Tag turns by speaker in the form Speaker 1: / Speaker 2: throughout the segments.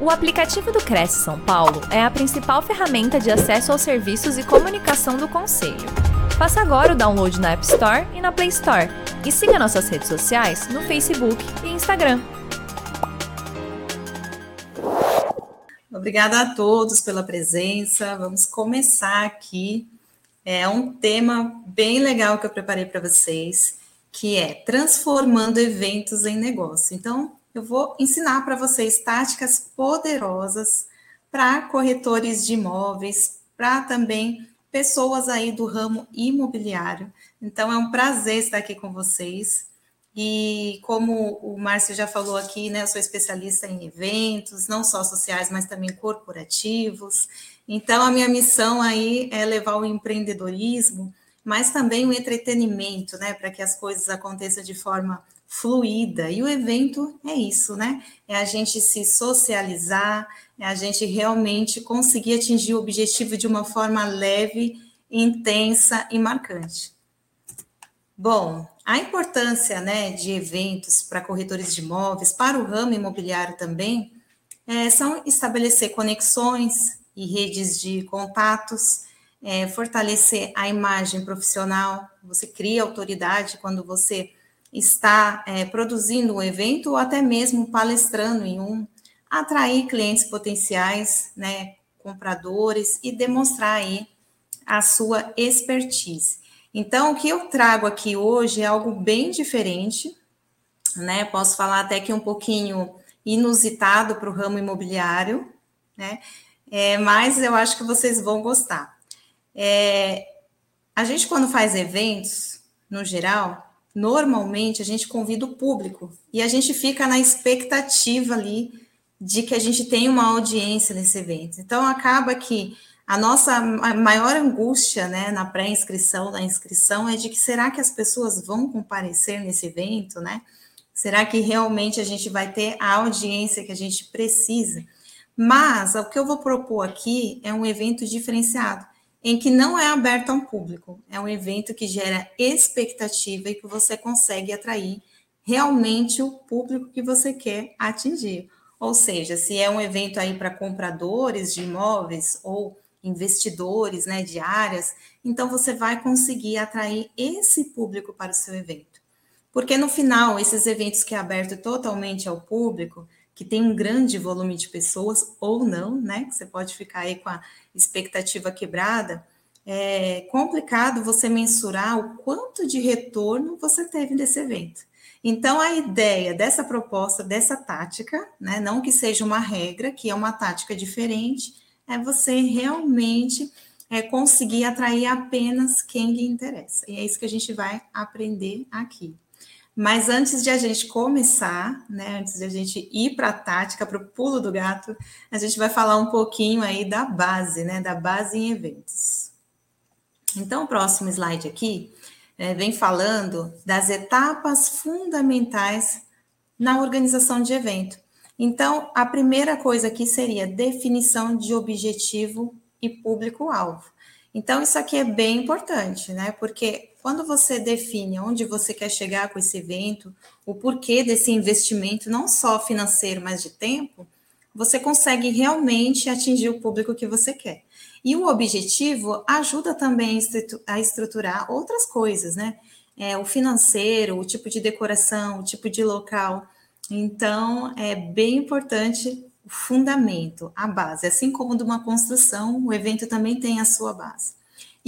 Speaker 1: O aplicativo do Cresce São Paulo é a principal ferramenta de acesso aos serviços e comunicação do Conselho. Faça agora o download na App Store e na Play Store. E siga nossas redes sociais no Facebook e Instagram.
Speaker 2: Obrigada a todos pela presença. Vamos começar aqui. É um tema bem legal que eu preparei para vocês, que é transformando eventos em negócio. Então, eu vou ensinar para vocês táticas poderosas para corretores de imóveis, para também pessoas aí do ramo imobiliário. Então, é um prazer estar aqui com vocês. E como o Márcio já falou aqui, né, eu sou especialista em eventos, não só sociais, mas também corporativos. Então, a minha missão aí é levar o empreendedorismo, mas também o entretenimento, né, para que as coisas aconteçam de forma fluida. E o evento é isso, né? É a gente se socializar, é a gente realmente conseguir atingir o objetivo de uma forma leve, intensa e marcante. Bom, a importância né, de eventos para corretores de imóveis, para o ramo imobiliário também, é, são estabelecer conexões e redes de contatos, é, fortalecer a imagem profissional. Você cria autoridade quando você está é, produzindo um evento ou até mesmo palestrando em um, atrair clientes potenciais, né, compradores e demonstrar aí a sua expertise. Então, o que eu trago aqui hoje é algo bem diferente, né? Posso falar até que um pouquinho inusitado para o ramo imobiliário, né? É, mas eu acho que vocês vão gostar. É, a gente, quando faz eventos, no geral, normalmente a gente convida o público e a gente fica na expectativa ali de que a gente tenha uma audiência nesse evento. Então acaba que a nossa maior angústia, né, na pré-inscrição, na inscrição, é de que será que as pessoas vão comparecer nesse evento, né? Será que realmente a gente vai ter a audiência que a gente precisa? Mas o que eu vou propor aqui é um evento diferenciado em que não é aberto ao público. É um evento que gera expectativa e que você consegue atrair realmente o público que você quer atingir. Ou seja, se é um evento aí para compradores de imóveis ou investidores, né, de áreas, então você vai conseguir atrair esse público para o seu evento. Porque no final, esses eventos que é aberto totalmente ao público, que tem um grande volume de pessoas, ou não, né? Que você pode ficar aí com a expectativa quebrada. É complicado você mensurar o quanto de retorno você teve desse evento. Então, a ideia dessa proposta, dessa tática, né, não que seja uma regra, que é uma tática diferente, é você realmente é, conseguir atrair apenas quem lhe interessa. E é isso que a gente vai aprender aqui. Mas antes de a gente começar, né, antes de a gente ir para a tática, para o pulo do gato, a gente vai falar um pouquinho aí da base, né, da base em eventos. Então, o próximo slide aqui é, vem falando das etapas fundamentais na organização de evento. Então, a primeira coisa aqui seria definição de objetivo e público-alvo. Então, isso aqui é bem importante, né? Porque quando você define onde você quer chegar com esse evento, o porquê desse investimento, não só financeiro, mas de tempo, você consegue realmente atingir o público que você quer. E o objetivo ajuda também a estruturar outras coisas, né? É, o financeiro, o tipo de decoração, o tipo de local. Então, é bem importante o fundamento, a base. Assim como de uma construção, o evento também tem a sua base.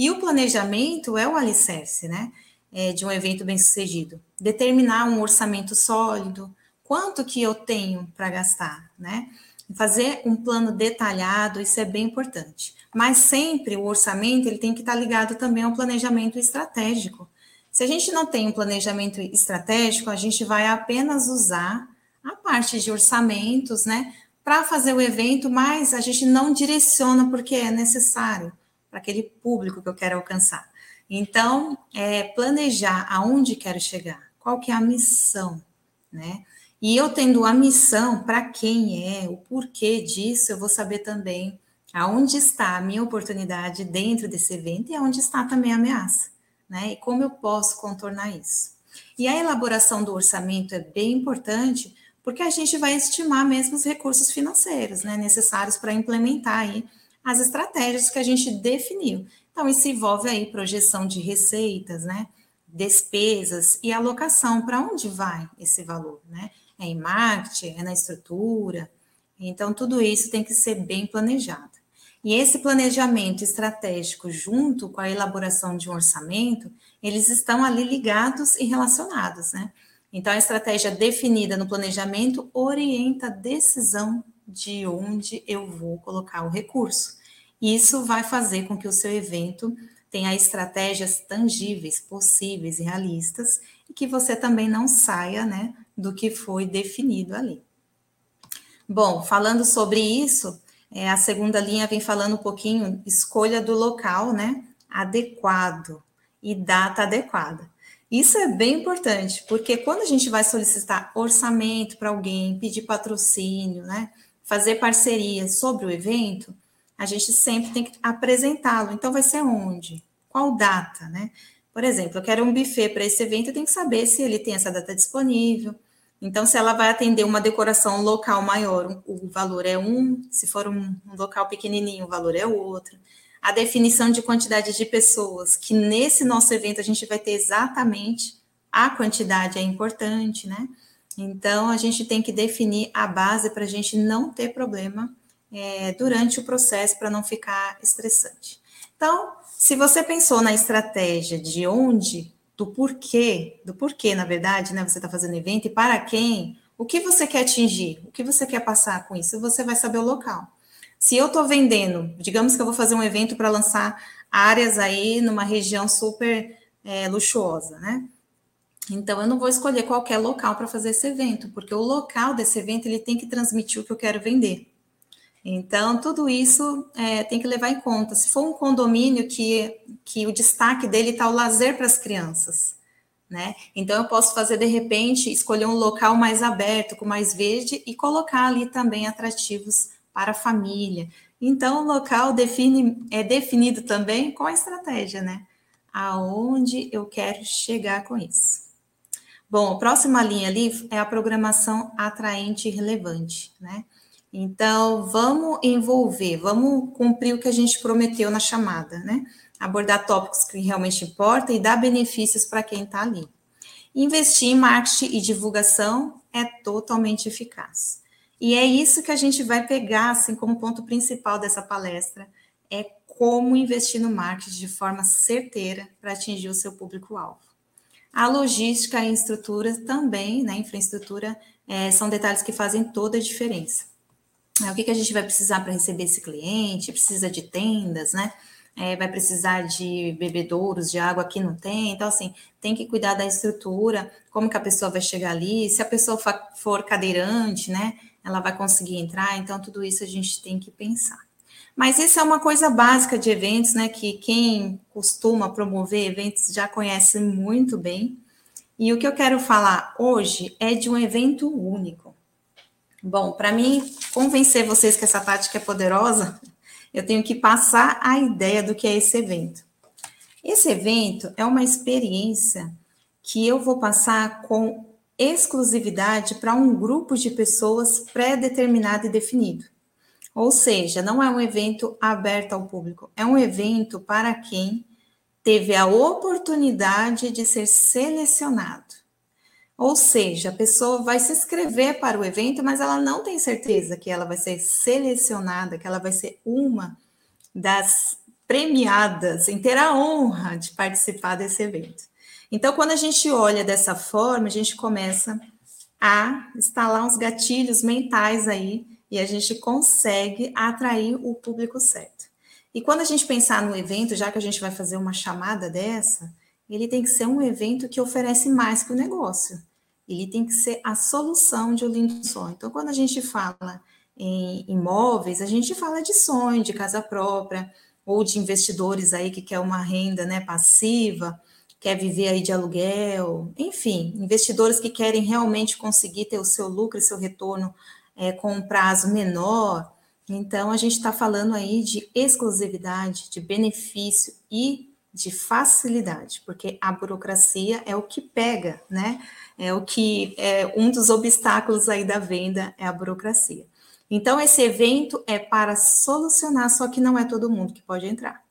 Speaker 2: E o planejamento é o alicerce, né? É, de um evento bem sucedido. Determinar um orçamento sólido, quanto que eu tenho para gastar, né? Fazer um plano detalhado, isso é bem importante. Mas sempre o orçamento ele tem que estar ligado também ao planejamento estratégico. Se a gente não tem um planejamento estratégico, a gente vai apenas usar a parte de orçamentos, né, para fazer o evento, mas a gente não direciona porque é necessário para aquele público que eu quero alcançar. Então, é planejar aonde quero chegar, qual que é a missão, né? E eu tendo a missão, para quem é, o porquê disso, eu vou saber também aonde está a minha oportunidade dentro desse evento e aonde está também a ameaça, né? E como eu posso contornar isso. E a elaboração do orçamento é bem importante, porque a gente vai estimar mesmo os recursos financeiros né, necessários para implementar aí as estratégias que a gente definiu. Então, isso envolve aí projeção de receitas, né, despesas e alocação, para onde vai esse valor, né? É em marketing, é na estrutura. Então, tudo isso tem que ser bem planejado. E esse planejamento estratégico, junto com a elaboração de um orçamento, eles estão ali ligados e relacionados, né? Então, a estratégia definida no planejamento orienta a decisão de onde eu vou colocar o recurso. Isso vai fazer com que o seu evento tenha estratégias tangíveis, possíveis e realistas, e que você também não saia né, do que foi definido ali. Bom, falando sobre isso, é, a segunda linha vem falando um pouquinho escolha do local, né? Adequado e data adequada. Isso é bem importante, porque quando a gente vai solicitar orçamento para alguém, pedir patrocínio, né, fazer parceria sobre o evento, a gente sempre tem que apresentá-lo. Então, vai ser onde? Qual data, né? Por exemplo, eu quero um buffet para esse evento, eu tenho que saber se ele tem essa data disponível. Então, se ela vai atender uma decoração local maior, o valor é um, se for um, um local pequenininho, o valor é outro a definição de quantidade de pessoas, que nesse nosso evento a gente vai ter exatamente a quantidade é importante, né? Então a gente tem que definir a base para a gente não ter problema é, durante o processo, para não ficar estressante. Então, se você pensou na estratégia de onde, do porquê, do porquê, na verdade, né? Você está fazendo evento e para quem, o que você quer atingir, o que você quer passar com isso, você vai saber o local. Se eu estou vendendo, digamos que eu vou fazer um evento para lançar áreas aí numa região super é, luxuosa, né? Então eu não vou escolher qualquer local para fazer esse evento, porque o local desse evento ele tem que transmitir o que eu quero vender. Então, tudo isso é, tem que levar em conta. Se for um condomínio que, que o destaque dele está o lazer para as crianças, né? Então, eu posso fazer, de repente, escolher um local mais aberto, com mais verde, e colocar ali também atrativos para a família. Então, o local define, é definido também com a estratégia, né? Aonde eu quero chegar com isso. Bom, a próxima linha ali é a programação atraente e relevante, né? Então, vamos envolver, vamos cumprir o que a gente prometeu na chamada, né? Abordar tópicos que realmente importam e dar benefícios para quem está ali. Investir em marketing e divulgação é totalmente eficaz. E é isso que a gente vai pegar assim como ponto principal dessa palestra, é como investir no marketing de forma certeira para atingir o seu público-alvo. A logística e a estrutura também, né, infraestrutura, é, são detalhes que fazem toda a diferença. É, o que, que a gente vai precisar para receber esse cliente? Precisa de tendas, né? É, vai precisar de bebedouros de água que não tem. Então, assim, tem que cuidar da estrutura, como que a pessoa vai chegar ali, se a pessoa for cadeirante, né? ela vai conseguir entrar, então tudo isso a gente tem que pensar. Mas isso é uma coisa básica de eventos, né, que quem costuma promover eventos já conhece muito bem. E o que eu quero falar hoje é de um evento único. Bom, para mim convencer vocês que essa tática é poderosa, eu tenho que passar a ideia do que é esse evento. Esse evento é uma experiência que eu vou passar com exclusividade para um grupo de pessoas pré-determinado e definido. Ou seja, não é um evento aberto ao público, é um evento para quem teve a oportunidade de ser selecionado. Ou seja, a pessoa vai se inscrever para o evento, mas ela não tem certeza que ela vai ser selecionada, que ela vai ser uma das premiadas em ter a honra de participar desse evento. Então, quando a gente olha dessa forma, a gente começa a instalar uns gatilhos mentais aí e a gente consegue atrair o público certo. E quando a gente pensar no evento, já que a gente vai fazer uma chamada dessa, ele tem que ser um evento que oferece mais que o negócio. Ele tem que ser a solução de um lindo sonho. Então, quando a gente fala em imóveis, a gente fala de sonho, de casa própria, ou de investidores aí que quer uma renda né, passiva, quer viver aí de aluguel, enfim, investidores que querem realmente conseguir ter o seu lucro e seu retorno é, com um prazo menor. Então, a gente está falando aí de exclusividade, de benefício e de facilidade, porque a burocracia é o que pega, né? É o que é um dos obstáculos aí da venda é a burocracia. Então esse evento é para solucionar, só que não é todo mundo que pode entrar.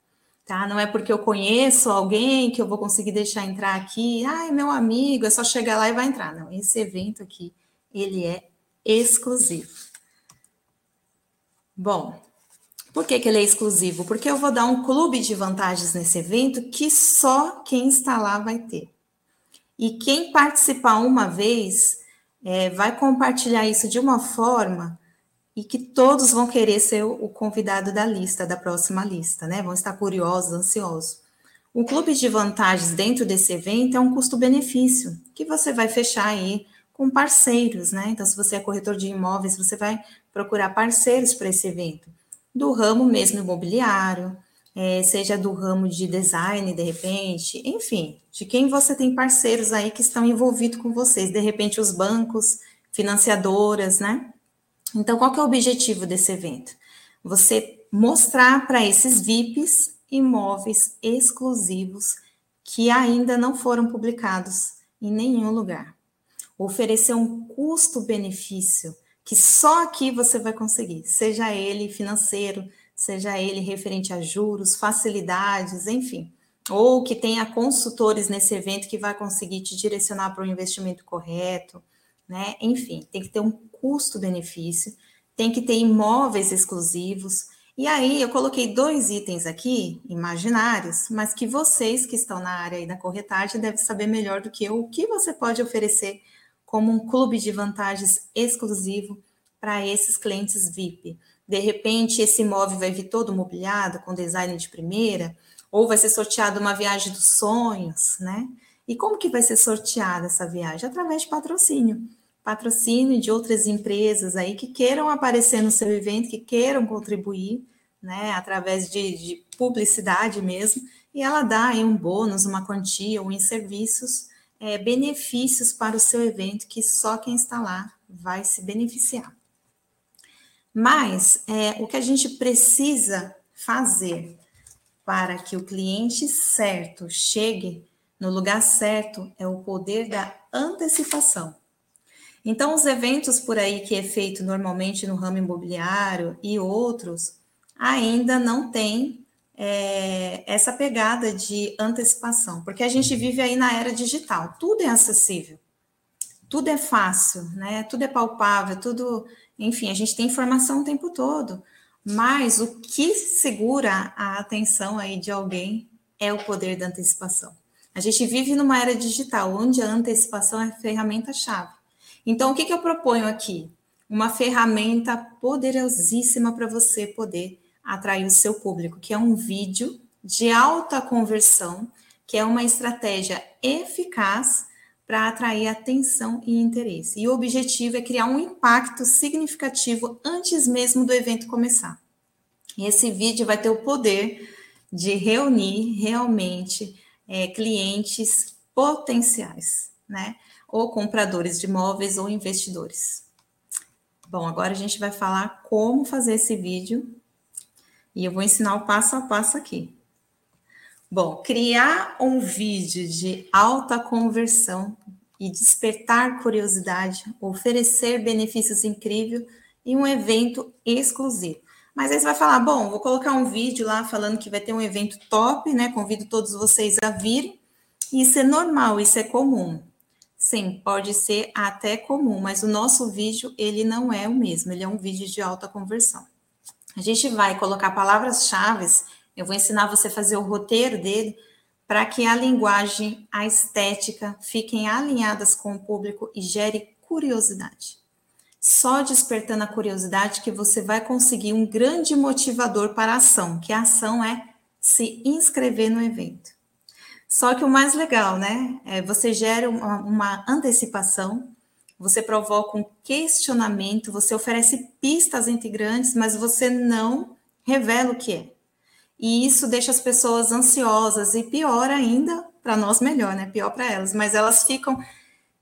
Speaker 2: Tá? Não é porque eu conheço alguém que eu vou conseguir deixar entrar aqui, ah, é meu amigo, é só chegar lá e vai entrar. Não, esse evento aqui, ele é exclusivo. Bom, por que, que ele é exclusivo? Porque eu vou dar um clube de vantagens nesse evento que só quem está lá vai ter. E quem participar uma vez é, vai compartilhar isso de uma forma e que todos vão querer ser o convidado da lista, da próxima lista, né? Vão estar curiosos, ansiosos. O clube de vantagens dentro desse evento é um custo-benefício que você vai fechar aí com parceiros, né? Então, se você é corretor de imóveis, você vai procurar parceiros para esse evento do ramo mesmo imobiliário, é, seja do ramo de design, de repente, enfim, de quem você tem parceiros aí que estão envolvidos com vocês, de repente os bancos, financiadoras, né? Então, qual que é o objetivo desse evento? Você mostrar para esses VIPs imóveis exclusivos que ainda não foram publicados em nenhum lugar. Oferecer um custo-benefício que só aqui você vai conseguir, seja ele financeiro, seja ele referente a juros, facilidades, enfim, ou que tenha consultores nesse evento que vai conseguir te direcionar para o investimento correto, né? Enfim, tem que ter um custo-benefício, tem que ter imóveis exclusivos. E aí eu coloquei dois itens aqui, imaginários, mas que vocês que estão na área da corretagem devem saber melhor do que eu o que você pode oferecer como um clube de vantagens exclusivo para esses clientes VIP. De repente, esse imóvel vai vir todo mobiliado, com design de primeira, ou vai ser sorteado uma viagem dos sonhos, né? E como que vai ser sorteada essa viagem? Através de patrocínio. Patrocínio de outras empresas aí que queiram aparecer no seu evento, que queiram contribuir, né? Através de, de publicidade mesmo. E ela dá aí um bônus, uma quantia, ou em serviços é, benefícios para o seu evento que só quem está lá vai se beneficiar. Mas é, o que a gente precisa fazer para que o cliente certo chegue no lugar certo é o poder da antecipação. Então, os eventos por aí que é feito normalmente no ramo imobiliário e outros ainda não têm é, essa pegada de antecipação, porque a gente vive aí na era digital, tudo é acessível, tudo é fácil, né? Tudo é palpável, tudo, enfim, a gente tem informação o tempo todo, mas o que segura a atenção aí de alguém é o poder da antecipação. A gente vive numa era digital, onde a antecipação é a ferramenta-chave. Então, o que, que eu proponho aqui? Uma ferramenta poderosíssima para você poder atrair o seu público, que é um vídeo de alta conversão, que é uma estratégia eficaz para atrair atenção e interesse. E o objetivo é criar um impacto significativo antes mesmo do evento começar. E esse vídeo vai ter o poder de reunir realmente é, clientes potenciais, né? Ou compradores de imóveis ou investidores. Bom, agora a gente vai falar como fazer esse vídeo e eu vou ensinar o passo a passo aqui. Bom, criar um vídeo de alta conversão e despertar curiosidade, oferecer benefícios incríveis em um evento exclusivo. Mas aí você vai falar, bom, vou colocar um vídeo lá falando que vai ter um evento top, né? Convido todos vocês a virem. Isso é normal, isso é comum. Sim, pode ser até comum, mas o nosso vídeo, ele não é o mesmo, ele é um vídeo de alta conversão. A gente vai colocar palavras-chave, eu vou ensinar você a fazer o roteiro dele, para que a linguagem, a estética fiquem alinhadas com o público e gere curiosidade. Só despertando a curiosidade que você vai conseguir um grande motivador para a ação, que a ação é se inscrever no evento. Só que o mais legal, né? É você gera uma, uma antecipação você provoca um questionamento, você oferece pistas integrantes, mas você não revela o que é. E isso deixa as pessoas ansiosas e pior ainda, para nós melhor, né? Pior para elas, mas elas ficam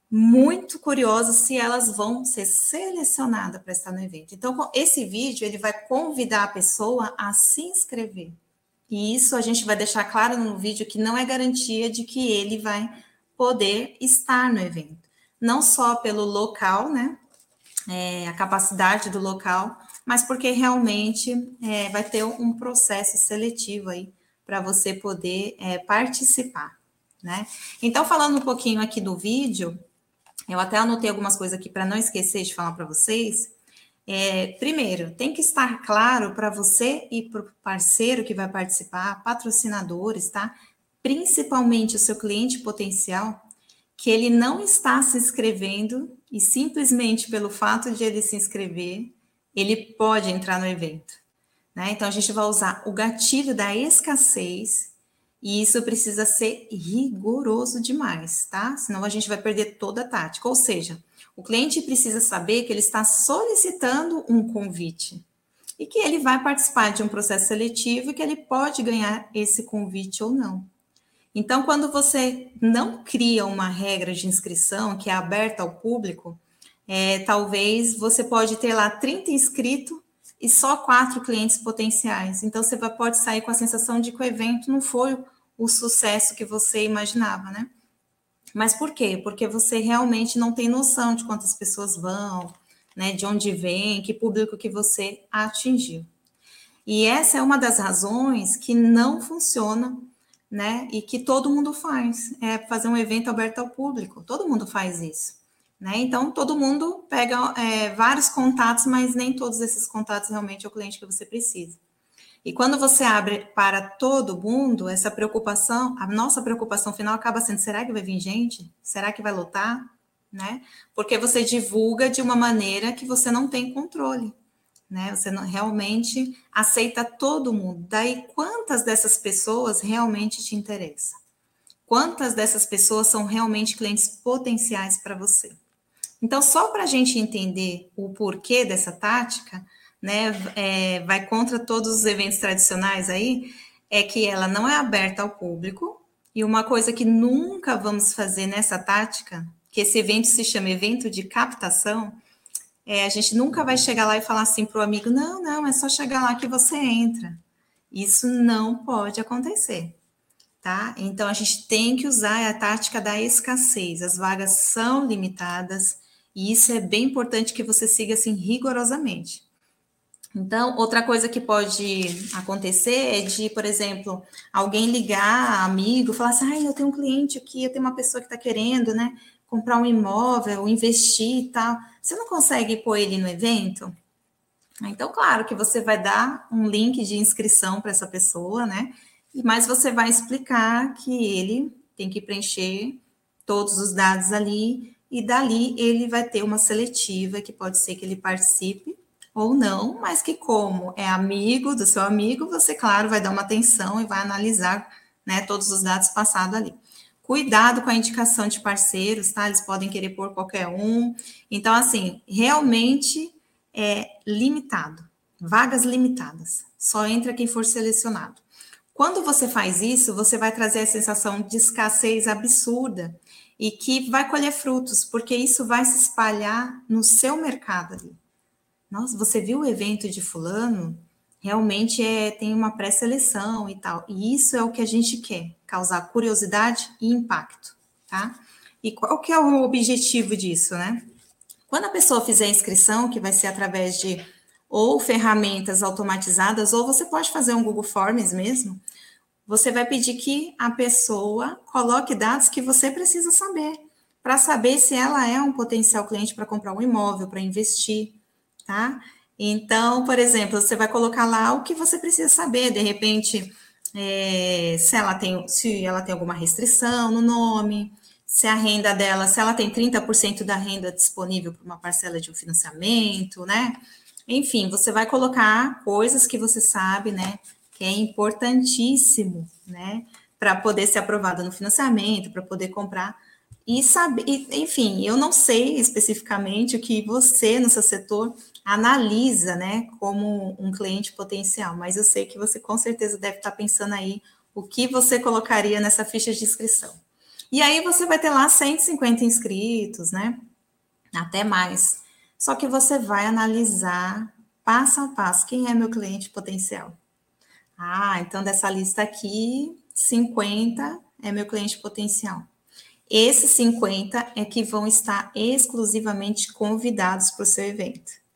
Speaker 2: muito curiosas se elas vão ser selecionadas para estar no evento. Então, esse vídeo ele vai convidar a pessoa a se inscrever. E isso a gente vai deixar claro no vídeo que não é garantia de que ele vai poder estar no evento. Não só pelo local, né? É, a capacidade do local, mas porque realmente é, vai ter um processo seletivo aí para você poder é, participar, né? Então, falando um pouquinho aqui do vídeo, eu até anotei algumas coisas aqui para não esquecer de falar para vocês. É, primeiro, tem que estar claro para você e para o parceiro que vai participar, patrocinadores, tá? Principalmente o seu cliente potencial, que ele não está se inscrevendo e simplesmente pelo fato de ele se inscrever, ele pode entrar no evento. Né? Então, a gente vai usar o gatilho da escassez e isso precisa ser rigoroso demais, tá? Senão a gente vai perder toda a tática. Ou seja, o cliente precisa saber que ele está solicitando um convite e que ele vai participar de um processo seletivo e que ele pode ganhar esse convite ou não. Então, quando você não cria uma regra de inscrição que é aberta ao público, é, talvez você pode ter lá 30 inscritos e só quatro clientes potenciais. Então, você pode sair com a sensação de que o evento não foi o sucesso que você imaginava, né? Mas por quê? Porque você realmente não tem noção de quantas pessoas vão, né? De onde vem, que público que você atingiu. E essa é uma das razões que não funciona, né? E que todo mundo faz, é fazer um evento aberto ao público. Todo mundo faz isso. Né? Então, todo mundo pega é, vários contatos, mas nem todos esses contatos realmente é o cliente que você precisa. E quando você abre para todo mundo, essa preocupação, a nossa preocupação final acaba sendo: será que vai vir gente? Será que vai lotar? Né? Porque você divulga de uma maneira que você não tem controle. Né? Você não, realmente aceita todo mundo. Daí, quantas dessas pessoas realmente te interessam? Quantas dessas pessoas são realmente clientes potenciais para você? Então, só para a gente entender o porquê dessa tática, né, é, vai contra todos os eventos tradicionais aí, é que ela não é aberta ao público. E uma coisa que nunca vamos fazer nessa tática, que esse evento se chama evento de captação, é, a gente nunca vai chegar lá e falar assim para o amigo: não, não, é só chegar lá que você entra. Isso não pode acontecer. Tá? Então a gente tem que usar a tática da escassez. As vagas são limitadas, e isso é bem importante que você siga assim rigorosamente. Então, outra coisa que pode acontecer é de, por exemplo, alguém ligar, amigo, falar assim: ah, eu tenho um cliente aqui, eu tenho uma pessoa que está querendo, né, comprar um imóvel, investir e tal. Você não consegue pôr ele no evento? Então, claro que você vai dar um link de inscrição para essa pessoa, né? Mas você vai explicar que ele tem que preencher todos os dados ali e dali ele vai ter uma seletiva que pode ser que ele participe ou não, mas que como é amigo do seu amigo, você claro vai dar uma atenção e vai analisar, né, todos os dados passados ali. Cuidado com a indicação de parceiros, tá? Eles podem querer pôr qualquer um. Então, assim, realmente é limitado, vagas limitadas. Só entra quem for selecionado. Quando você faz isso, você vai trazer a sensação de escassez absurda e que vai colher frutos, porque isso vai se espalhar no seu mercado ali. Nossa, você viu o evento de fulano? Realmente é, tem uma pré-seleção e tal. E isso é o que a gente quer, causar curiosidade e impacto, tá? E qual que é o objetivo disso, né? Quando a pessoa fizer a inscrição, que vai ser através de ou ferramentas automatizadas, ou você pode fazer um Google Forms mesmo, você vai pedir que a pessoa coloque dados que você precisa saber, para saber se ela é um potencial cliente para comprar um imóvel, para investir, tá? Então, por exemplo, você vai colocar lá o que você precisa saber, de repente, é, se ela tem, se ela tem alguma restrição no nome, se a renda dela, se ela tem 30% da renda disponível para uma parcela de um financiamento, né? Enfim, você vai colocar coisas que você sabe, né? que é importantíssimo, né, para poder ser aprovada no financiamento, para poder comprar e saber, enfim, eu não sei especificamente o que você no seu setor analisa, né, como um cliente potencial, mas eu sei que você com certeza deve estar pensando aí o que você colocaria nessa ficha de inscrição. E aí você vai ter lá 150 inscritos, né? Até mais. Só que você vai analisar passo a passo quem é meu cliente potencial. Ah, então dessa lista aqui, 50 é meu cliente potencial. Esses 50 é que vão estar exclusivamente convidados para o seu evento.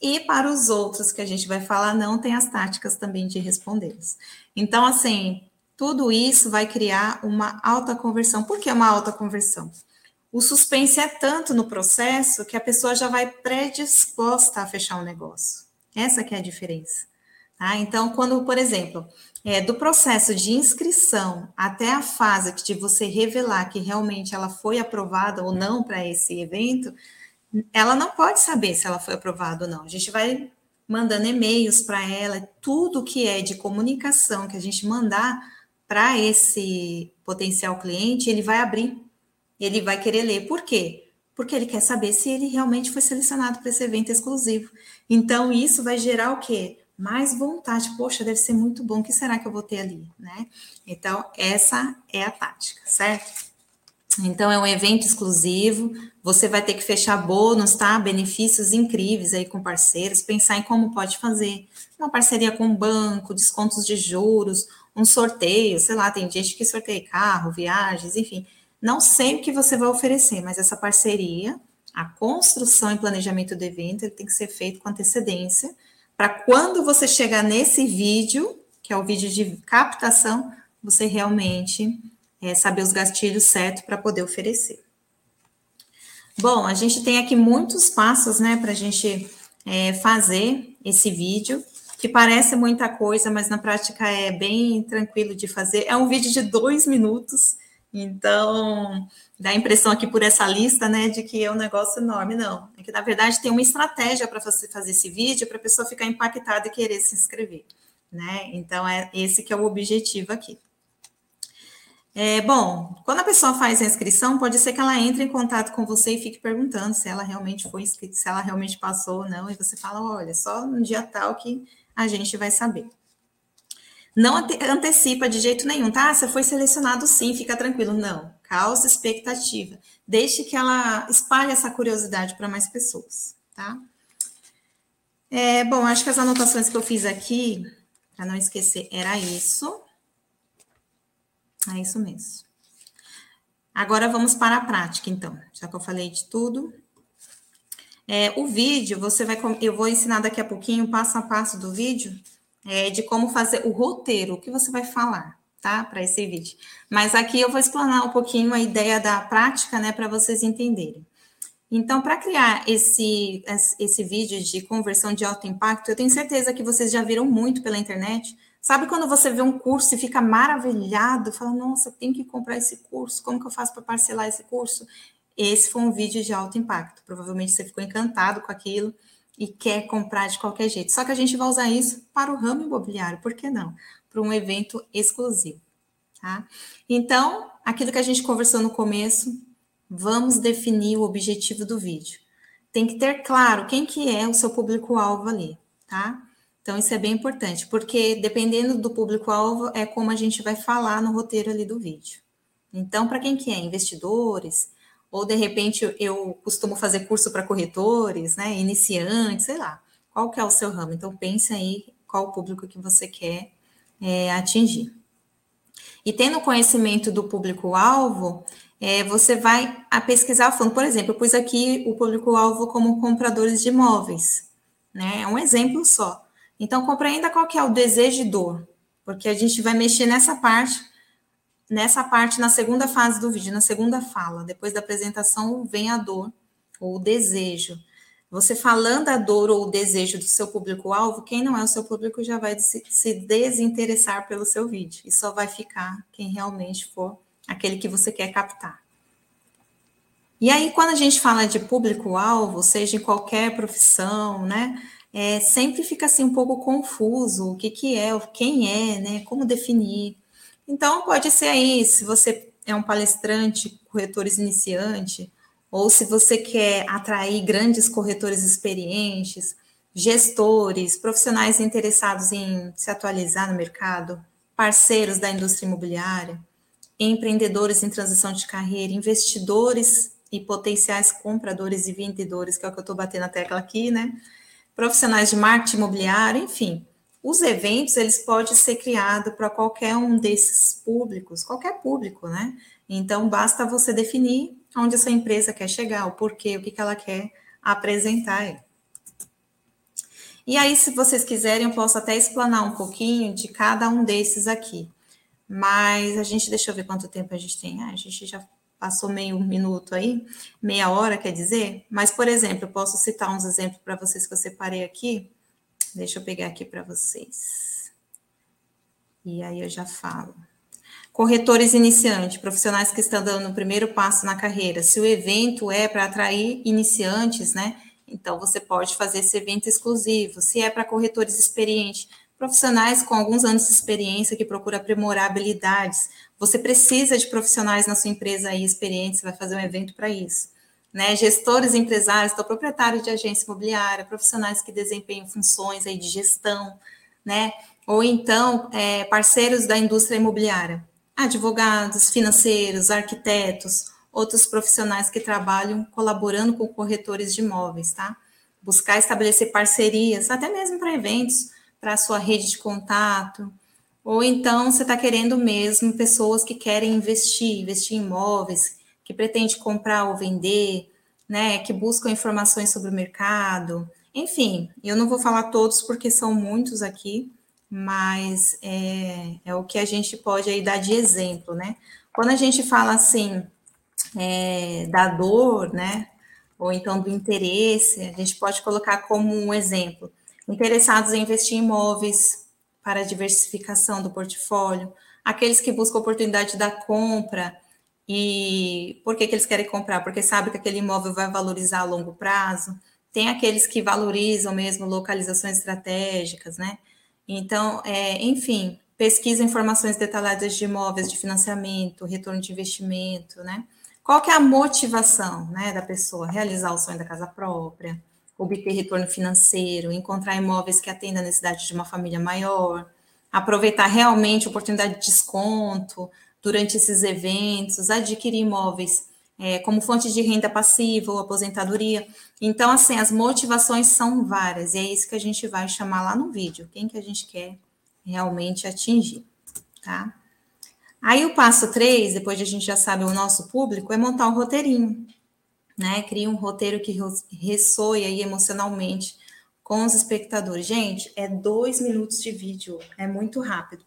Speaker 2: E para os outros que a gente vai falar, não tem as táticas também de respondê-los. Então, assim, tudo isso vai criar uma alta conversão. Por que uma alta conversão? O suspense é tanto no processo que a pessoa já vai predisposta a fechar o um negócio. Essa que é a diferença. Tá? Então, quando, por exemplo, é, do processo de inscrição até a fase de você revelar que realmente ela foi aprovada ou não para esse evento, ela não pode saber se ela foi aprovada ou não. A gente vai mandando e-mails para ela, tudo que é de comunicação que a gente mandar para esse potencial cliente, ele vai abrir, ele vai querer ler. Por quê? Porque ele quer saber se ele realmente foi selecionado para esse evento exclusivo. Então, isso vai gerar o quê? mais vontade. Poxa, deve ser muito bom. O que será que eu vou ter ali, né? Então, essa é a tática, certo? Então, é um evento exclusivo. Você vai ter que fechar bônus, tá? Benefícios incríveis aí com parceiros. Pensar em como pode fazer. Uma parceria com um banco, descontos de juros, um sorteio. Sei lá, tem gente que sorteia carro, viagens, enfim. Não sei o que você vai oferecer, mas essa parceria, a construção e planejamento do evento, ele tem que ser feito com antecedência para quando você chegar nesse vídeo, que é o vídeo de captação, você realmente é, saber os gatilhos certos para poder oferecer. Bom, a gente tem aqui muitos passos, né, para a gente é, fazer esse vídeo, que parece muita coisa, mas na prática é bem tranquilo de fazer. É um vídeo de dois minutos, então, dá a impressão aqui por essa lista, né, de que é um negócio enorme. Não, é que na verdade tem uma estratégia para você fazer esse vídeo para a pessoa ficar impactada e querer se inscrever, né? Então, é esse que é o objetivo aqui. É, bom, quando a pessoa faz a inscrição, pode ser que ela entre em contato com você e fique perguntando se ela realmente foi inscrita, se ela realmente passou ou não, e você fala, olha, só no dia tal que a gente vai saber. Não antecipa de jeito nenhum, tá? Você foi selecionado sim, fica tranquilo. Não, causa expectativa. Deixe que ela espalhe essa curiosidade para mais pessoas, tá? É, bom, acho que as anotações que eu fiz aqui, para não esquecer, era isso. É isso mesmo. Agora vamos para a prática, então. Já que eu falei de tudo. É, o vídeo, você vai. Eu vou ensinar daqui a pouquinho, passo a passo do vídeo é, de como fazer o roteiro, o que você vai falar, tá? Para esse vídeo. Mas aqui eu vou explanar um pouquinho a ideia da prática, né, para vocês entenderem. Então, para criar esse, esse vídeo de conversão de alto impacto, eu tenho certeza que vocês já viram muito pela internet. Sabe quando você vê um curso e fica maravilhado, fala, nossa, tem que comprar esse curso, como que eu faço para parcelar esse curso? Esse foi um vídeo de alto impacto. Provavelmente você ficou encantado com aquilo e quer comprar de qualquer jeito. Só que a gente vai usar isso para o ramo imobiliário, por que não? Para um evento exclusivo, tá? Então, aquilo que a gente conversou no começo, vamos definir o objetivo do vídeo. Tem que ter claro quem que é o seu público-alvo ali, tá? Então, isso é bem importante, porque dependendo do público-alvo, é como a gente vai falar no roteiro ali do vídeo. Então, para quem que é? Investidores, ou de repente eu costumo fazer curso para corretores, né, iniciantes, sei lá, qual que é o seu ramo? Então pense aí qual o público que você quer é, atingir. E tendo conhecimento do público-alvo, é, você vai a pesquisar fundo. Por exemplo, eu pus aqui o público-alvo como compradores de imóveis, né? É um exemplo só. Então, compreenda qual que é o desejo e dor, porque a gente vai mexer nessa parte nessa parte, na segunda fase do vídeo, na segunda fala, depois da apresentação, vem a dor ou o desejo. Você falando a dor ou o desejo do seu público-alvo, quem não é o seu público já vai se desinteressar pelo seu vídeo e só vai ficar quem realmente for aquele que você quer captar. E aí, quando a gente fala de público-alvo, seja em qualquer profissão, né? É, sempre fica assim um pouco confuso o que, que é, quem é, né? Como definir. Então, pode ser aí, se você é um palestrante, corretores iniciante, ou se você quer atrair grandes corretores experientes, gestores, profissionais interessados em se atualizar no mercado, parceiros da indústria imobiliária, empreendedores em transição de carreira, investidores e potenciais compradores e vendedores, que é o que eu estou batendo a tecla aqui, né? Profissionais de marketing imobiliário, enfim Os eventos, eles podem ser criados para qualquer um desses públicos, qualquer público, né? Então, basta você definir onde essa empresa quer chegar, o porquê, o que, que ela quer apresentar. E aí, se vocês quiserem, eu posso até explanar um pouquinho de cada um desses aqui. Mas a gente, deixa eu ver quanto tempo a gente tem. Ah, a gente já passou meio minuto aí, meia hora, quer dizer. Mas, por exemplo, eu posso citar uns exemplos para vocês que eu separei aqui. Deixa eu pegar aqui para vocês. E aí eu já falo. Corretores iniciantes, profissionais que estão dando o primeiro passo na carreira. Se o evento é para atrair iniciantes, né? Então, você pode fazer esse evento exclusivo. Se é para corretores experientes, profissionais com alguns anos de experiência que procuram aprimorar habilidades, você precisa de profissionais na sua empresa aí experientes, vai fazer um evento para isso. Né? Gestores empresários, então, proprietários de agência imobiliária, profissionais que desempenham funções aí de gestão, né? Ou então, é, parceiros da indústria imobiliária, advogados, financeiros, arquitetos, outros profissionais que trabalham colaborando com corretores de imóveis, tá? Buscar estabelecer parcerias, até mesmo para eventos, para a sua rede de contato. Ou então você está querendo mesmo pessoas que querem investir, investir em imóveis, que pretende comprar ou vender, né? Que buscam informações sobre o mercado. Enfim, eu não vou falar todos porque são muitos aqui, mas é, é o que a gente pode aí dar de exemplo, né? Quando a gente fala assim, é, da dor, né? Ou então do interesse, a gente pode colocar como um exemplo. Interessados em investir em imóveis para diversificação do portfólio, aqueles que buscam oportunidade da compra e por que, que eles querem comprar? Porque sabe que aquele imóvel vai valorizar a longo prazo. Tem aqueles que valorizam mesmo localizações estratégicas, né? Então, é, enfim, pesquisa informações detalhadas de imóveis, de financiamento, retorno de investimento, né? Qual que é a motivação né, da pessoa? Realizar o sonho da casa própria, obter retorno financeiro, encontrar imóveis que atendam a necessidade de uma família maior, aproveitar realmente a oportunidade de desconto durante esses eventos, adquirir imóveis é, como fonte de renda passiva ou aposentadoria. Então, assim, as motivações são várias, e é isso que a gente vai chamar lá no vídeo, quem que a gente quer realmente atingir, tá? Aí o passo 3, depois de a gente já sabe o nosso público, é montar um roteirinho, né? Cria um roteiro que ressoe aí emocionalmente com os espectadores. Gente, é dois minutos de vídeo, é muito rápido.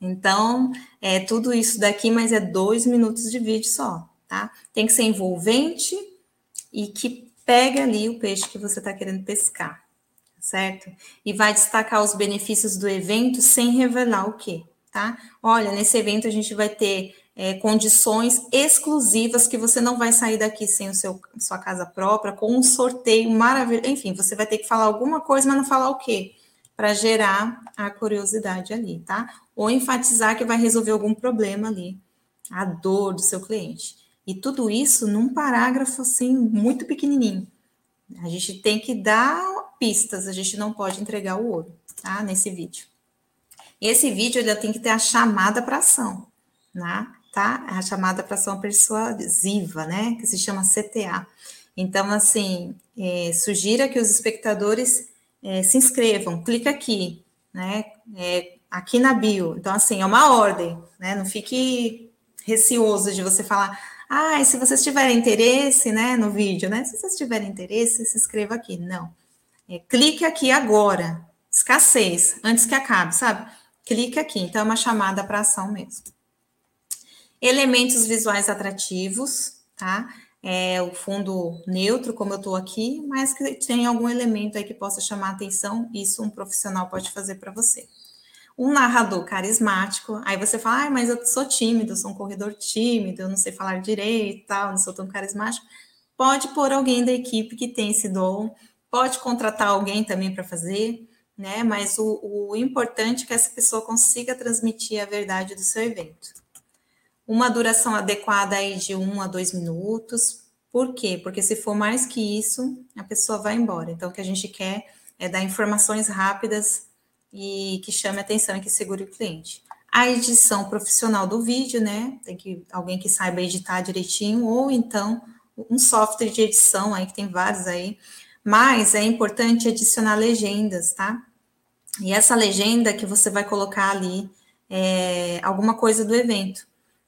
Speaker 2: Então, é tudo isso daqui, mas é dois minutos de vídeo só, tá? Tem que ser envolvente e que pegue ali o peixe que você está querendo pescar, certo? E vai destacar os benefícios do evento sem revelar o quê? tá? Olha, nesse evento a gente vai ter é, condições exclusivas que você não vai sair daqui sem o seu sua casa própria, com um sorteio maravilhoso. Enfim, você vai ter que falar alguma coisa, mas não falar o quê? Para gerar a curiosidade ali, tá? Ou enfatizar que vai resolver algum problema ali, a dor do seu cliente. E tudo isso num parágrafo assim muito pequenininho. A gente tem que dar pistas, a gente não pode entregar o ouro, tá? Nesse vídeo. Esse vídeo ele tem que ter a chamada para ação, né? Tá? A chamada para ação persuasiva, né? Que se chama CTA. Então, assim, é, sugira que os espectadores é, se inscrevam, clica aqui, né? É, aqui na bio. Então, assim, é uma ordem, né? Não fique receoso de você falar, ah, se vocês tiverem interesse, né, no vídeo, né? Se vocês tiverem interesse, se inscreva aqui. Não. É, clique aqui agora. Escassez, antes que acabe, sabe? clique aqui. Então, é uma chamada para ação mesmo. Elementos visuais atrativos, tá? É o fundo neutro, como eu estou aqui, mas que tem algum elemento aí que possa chamar atenção, isso um profissional pode fazer para você. Um narrador carismático, aí você fala, ah, mas eu sou tímido, sou um corredor tímido, eu não sei falar direito, tal, não sou tão carismático. Pode pôr alguém da equipe que tem esse dom, pode contratar alguém também para fazer né? Mas o, o importante é que essa pessoa consiga transmitir a verdade do seu evento. Uma duração adequada aí de um a dois minutos. Por quê? Porque se for mais que isso, a pessoa vai embora. Então, o que a gente quer é dar informações rápidas e que chame atenção e que segure o cliente. A edição profissional do vídeo, né? Tem que alguém que saiba editar direitinho, ou então um software de edição aí, que tem vários aí. Mas é importante adicionar legendas, tá? E essa legenda que você vai colocar ali é, alguma coisa do evento,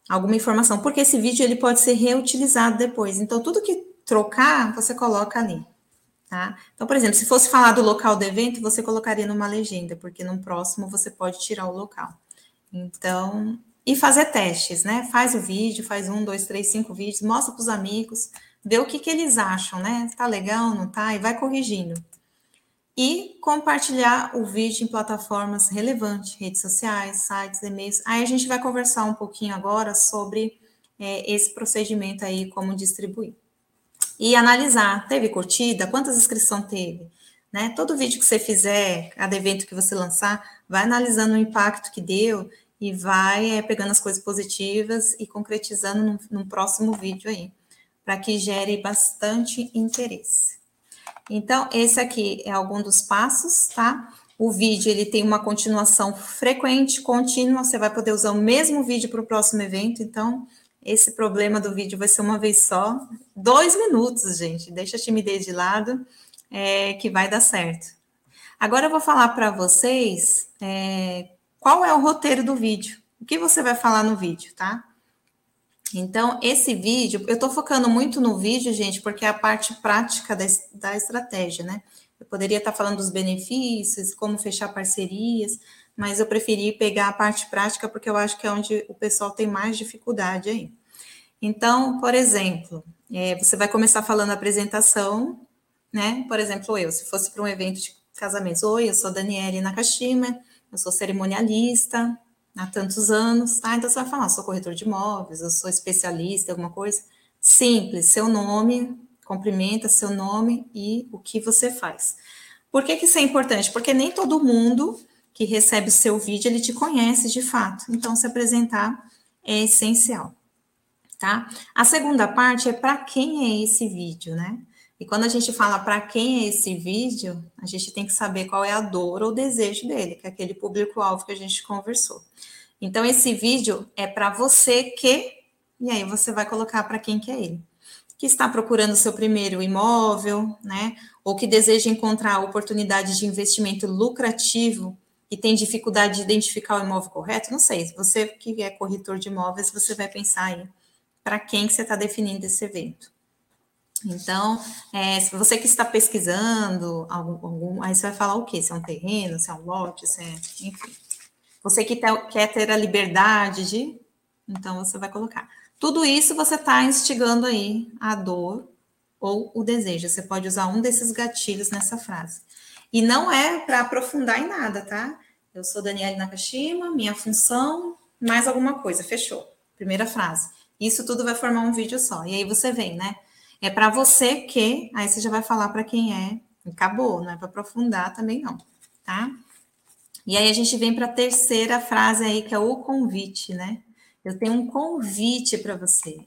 Speaker 2: alguma informação, porque esse vídeo ele pode ser reutilizado depois. Então, tudo que trocar, você coloca ali. Tá? Então, por exemplo, se fosse falar do local do evento, você colocaria numa legenda, porque no próximo você pode tirar o local. Então, e fazer testes, né? Faz o vídeo, faz um, dois, três, cinco vídeos, mostra para os amigos, vê o que, que eles acham, né? Tá legal, não tá? E vai corrigindo. E compartilhar o vídeo em plataformas relevantes, redes sociais, sites, e-mails. Aí a gente vai conversar um pouquinho agora sobre é, esse procedimento aí, como distribuir. E analisar, teve curtida? Quantas inscrições teve? Né? Todo vídeo que você fizer, cada evento que você lançar, vai analisando o impacto que deu e vai é, pegando as coisas positivas e concretizando no, no próximo vídeo aí, para que gere bastante interesse. Então, esse aqui é algum dos passos, tá? O vídeo ele tem uma continuação frequente, contínua. Você vai poder usar o mesmo vídeo para o próximo evento. Então, esse problema do vídeo vai ser uma vez só. Dois minutos, gente. Deixa a timidez de lado, é, que vai dar certo. Agora eu vou falar para vocês é, qual é o roteiro do vídeo? O que você vai falar no vídeo, tá? Então, esse vídeo, eu estou focando muito no vídeo, gente, porque é a parte prática da, da estratégia, né? Eu poderia estar tá falando dos benefícios, como fechar parcerias, mas eu preferi pegar a parte prática porque eu acho que é onde o pessoal tem mais dificuldade aí. Então, por exemplo, é, você vai começar falando a apresentação, né? Por exemplo, eu, se fosse para um evento de casamento, oi, eu sou Daniele Nakashima, eu sou cerimonialista há tantos anos, tá? Então você vai falar, sou corretor de imóveis, eu sou especialista alguma coisa. Simples, seu nome, cumprimenta seu nome e o que você faz. Por que, que isso é importante? Porque nem todo mundo que recebe o seu vídeo, ele te conhece de fato. Então, se apresentar é essencial, tá? A segunda parte é para quem é esse vídeo, né? E quando a gente fala para quem é esse vídeo, a gente tem que saber qual é a dor ou desejo dele, que é aquele público-alvo que a gente conversou. Então, esse vídeo é para você que, e aí você vai colocar para quem que é ele. Que está procurando seu primeiro imóvel, né? Ou que deseja encontrar oportunidade de investimento lucrativo e tem dificuldade de identificar o imóvel correto. Não sei, se você que é corretor de imóveis, você vai pensar aí para quem que você está definindo esse evento. Então, é, se você que está pesquisando algum, algum, aí você vai falar o quê? Se é um terreno, se é um lote, se é, enfim. Você que quer ter a liberdade de, então você vai colocar. Tudo isso você está instigando aí a dor ou o desejo. Você pode usar um desses gatilhos nessa frase. E não é para aprofundar em nada, tá? Eu sou Daniela Nakashima, minha função, mais alguma coisa, fechou. Primeira frase. Isso tudo vai formar um vídeo só. E aí você vem, né? É para você que, aí você já vai falar para quem é, acabou, não é para aprofundar também não, tá? E aí a gente vem para a terceira frase aí, que é o convite, né? Eu tenho um convite para você.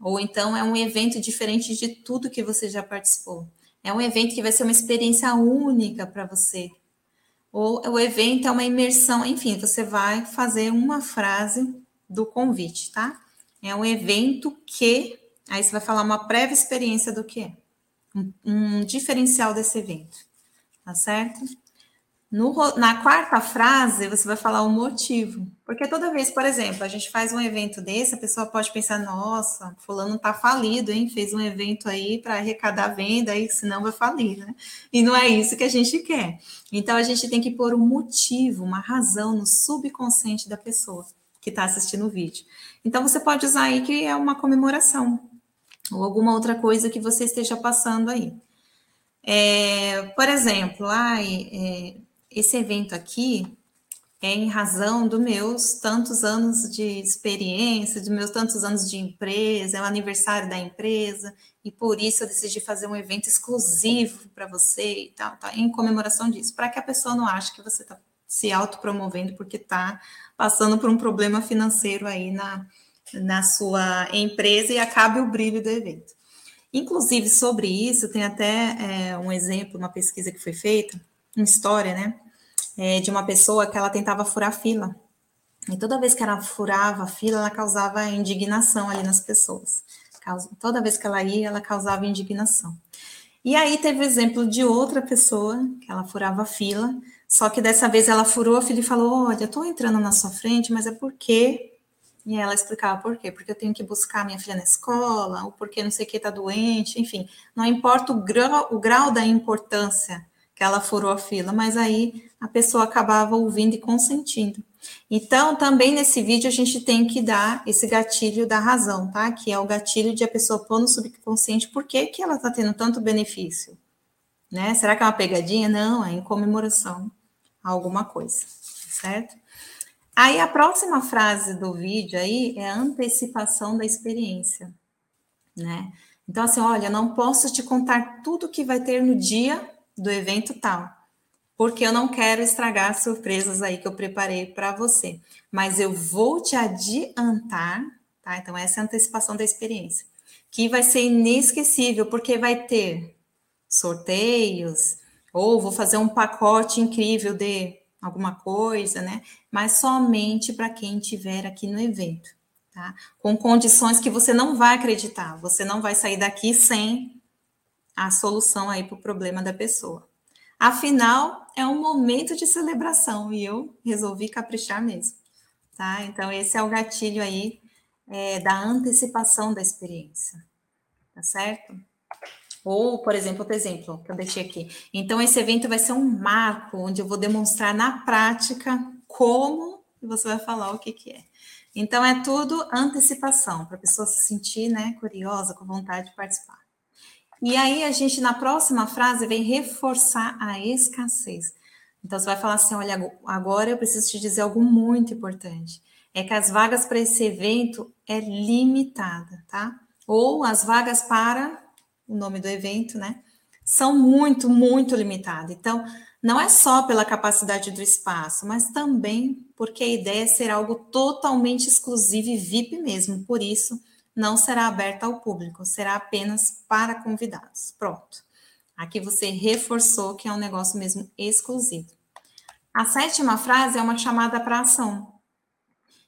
Speaker 2: Ou então é um evento diferente de tudo que você já participou. É um evento que vai ser uma experiência única para você. Ou o evento é uma imersão, enfim, você vai fazer uma frase do convite, tá? É um evento que Aí você vai falar uma prévia experiência do que é. Um, um diferencial desse evento. Tá certo? No, na quarta frase, você vai falar o motivo. Porque toda vez, por exemplo, a gente faz um evento desse, a pessoa pode pensar, nossa, fulano tá falido, hein? Fez um evento aí para arrecadar venda, aí senão vai falir, né? E não é isso que a gente quer. Então a gente tem que pôr um motivo, uma razão no subconsciente da pessoa que está assistindo o vídeo. Então você pode usar aí que é uma comemoração, ou alguma outra coisa que você esteja passando aí. É, por exemplo, ai, é, esse evento aqui é em razão dos meus tantos anos de experiência, dos meus tantos anos de empresa, é o aniversário da empresa, e por isso eu decidi fazer um evento exclusivo para você e tal, tá, em comemoração disso, para que a pessoa não ache que você está se autopromovendo porque está passando por um problema financeiro aí na, na sua empresa e acabe o brilho do evento. Inclusive, sobre isso, tem até é, um exemplo, uma pesquisa que foi feita, uma história, né? É, de uma pessoa que ela tentava furar fila. E toda vez que ela furava a fila, ela causava indignação ali nas pessoas. Toda vez que ela ia, ela causava indignação. E aí teve o exemplo de outra pessoa, que ela furava a fila, só que dessa vez ela furou a fila e falou: Olha, eu tô entrando na sua frente, mas é porque. E ela explicava por quê, porque eu tenho que buscar minha filha na escola, ou porque não sei o que tá doente, enfim, não importa o grau, o grau da importância que ela furou a fila, mas aí a pessoa acabava ouvindo e consentindo. Então, também nesse vídeo a gente tem que dar esse gatilho da razão, tá? Que é o gatilho de a pessoa pôr no subconsciente por que, que ela está tendo tanto benefício. Né? Será que é uma pegadinha? Não, é em comemoração a alguma coisa, certo? Aí a próxima frase do vídeo aí é a antecipação da experiência, né? Então, assim, olha, não posso te contar tudo que vai ter no dia do evento tal, porque eu não quero estragar as surpresas aí que eu preparei para você. Mas eu vou te adiantar, tá? Então, essa é a antecipação da experiência, que vai ser inesquecível, porque vai ter sorteios, ou vou fazer um pacote incrível de alguma coisa, né? Mas somente para quem estiver aqui no evento, tá? Com condições que você não vai acreditar, você não vai sair daqui sem a solução aí para o problema da pessoa. Afinal, é um momento de celebração e eu resolvi caprichar mesmo, tá? Então, esse é o gatilho aí é, da antecipação da experiência, tá certo? Ou, por exemplo, outro exemplo que eu deixei aqui. Então, esse evento vai ser um marco onde eu vou demonstrar na prática como você vai falar o que, que é. Então, é tudo antecipação, para a pessoa se sentir né, curiosa, com vontade de participar. E aí a gente, na próxima frase, vem reforçar a escassez. Então, você vai falar assim: olha, agora eu preciso te dizer algo muito importante. É que as vagas para esse evento é limitada, tá? Ou as vagas para o nome do evento, né? São muito, muito limitadas. Então, não é só pela capacidade do espaço, mas também porque a ideia é ser algo totalmente exclusivo e VIP mesmo. Por isso, não será aberta ao público, será apenas para convidados. Pronto. Aqui você reforçou que é um negócio mesmo exclusivo. A sétima frase é uma chamada para ação.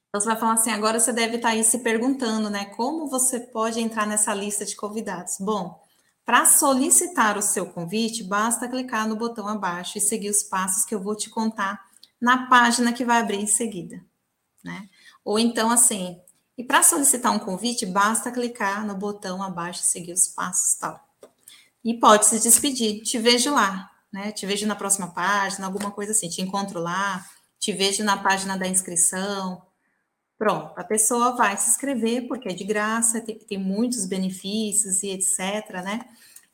Speaker 2: Então, você vai falar assim: agora você deve estar aí se perguntando, né? Como você pode entrar nessa lista de convidados? Bom, para solicitar o seu convite, basta clicar no botão abaixo e seguir os passos que eu vou te contar na página que vai abrir em seguida, né? Ou então, assim, e para solicitar um convite, basta clicar no botão abaixo e seguir os passos tal. E pode se despedir. Te vejo lá, né? Te vejo na próxima página, alguma coisa assim. Te encontro lá, te vejo na página da inscrição. Pronto, a pessoa vai se inscrever porque é de graça, tem, tem muitos benefícios e etc, né?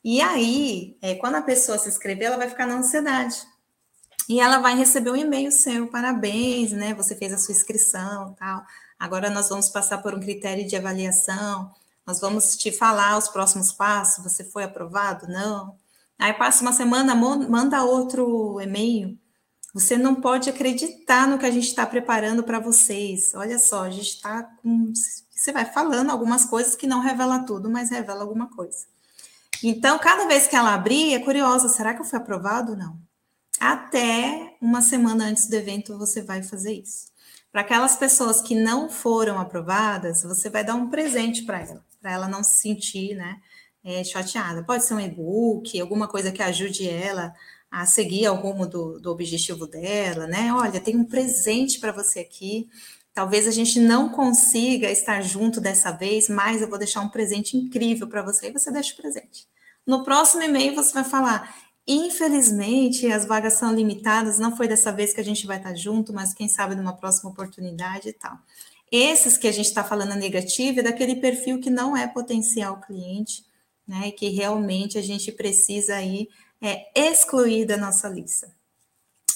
Speaker 2: E aí, é, quando a pessoa se inscrever, ela vai ficar na ansiedade. E ela vai receber um e-mail seu, parabéns, né? Você fez a sua inscrição tal. Agora nós vamos passar por um critério de avaliação, nós vamos te falar os próximos passos, você foi aprovado? Não. Aí passa uma semana, manda outro e-mail. Você não pode acreditar no que a gente está preparando para vocês. Olha só, a gente está com. Você vai falando algumas coisas que não revela tudo, mas revela alguma coisa. Então, cada vez que ela abrir, é curiosa: será que eu fui aprovado ou não? Até uma semana antes do evento, você vai fazer isso. Para aquelas pessoas que não foram aprovadas, você vai dar um presente para ela, para ela não se sentir né, é, chateada. Pode ser um e-book, alguma coisa que ajude ela a seguir ao rumo do, do objetivo dela, né? Olha, tem um presente para você aqui. Talvez a gente não consiga estar junto dessa vez, mas eu vou deixar um presente incrível para você e você deixa o presente. No próximo e-mail você vai falar: Infelizmente, as vagas são limitadas, não foi dessa vez que a gente vai estar junto, mas quem sabe numa próxima oportunidade e tal. Esses que a gente está falando negativo é daquele perfil que não é potencial cliente, né? Que realmente a gente precisa aí é, excluir da nossa lista.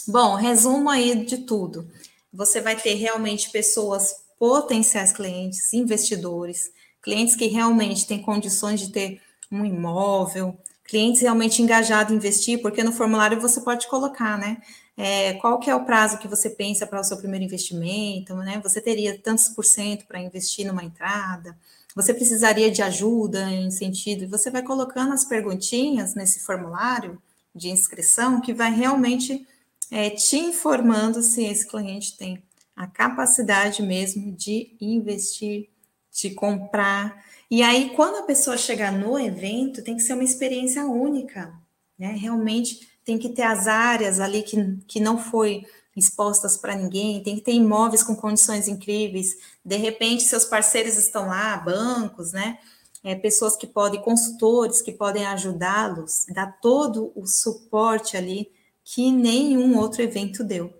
Speaker 2: Bom, resumo aí de tudo. Você vai ter realmente pessoas potenciais clientes, investidores, clientes que realmente têm condições de ter um imóvel, clientes realmente engajados em investir, porque no formulário você pode colocar, né? É, qual que é o prazo que você pensa para o seu primeiro investimento, né? Você teria tantos por cento para investir numa entrada, você precisaria de ajuda em sentido, e você vai colocando as perguntinhas nesse formulário de inscrição que vai realmente é, te informando se esse cliente tem a capacidade mesmo de investir de comprar. E aí, quando a pessoa chegar no evento, tem que ser uma experiência única, né? Realmente tem que ter as áreas ali que, que não foi expostas para ninguém, tem que ter imóveis com condições incríveis. De repente, seus parceiros estão lá, bancos, né? É, pessoas que podem, consultores que podem ajudá-los, dar todo o suporte ali que nenhum outro evento deu.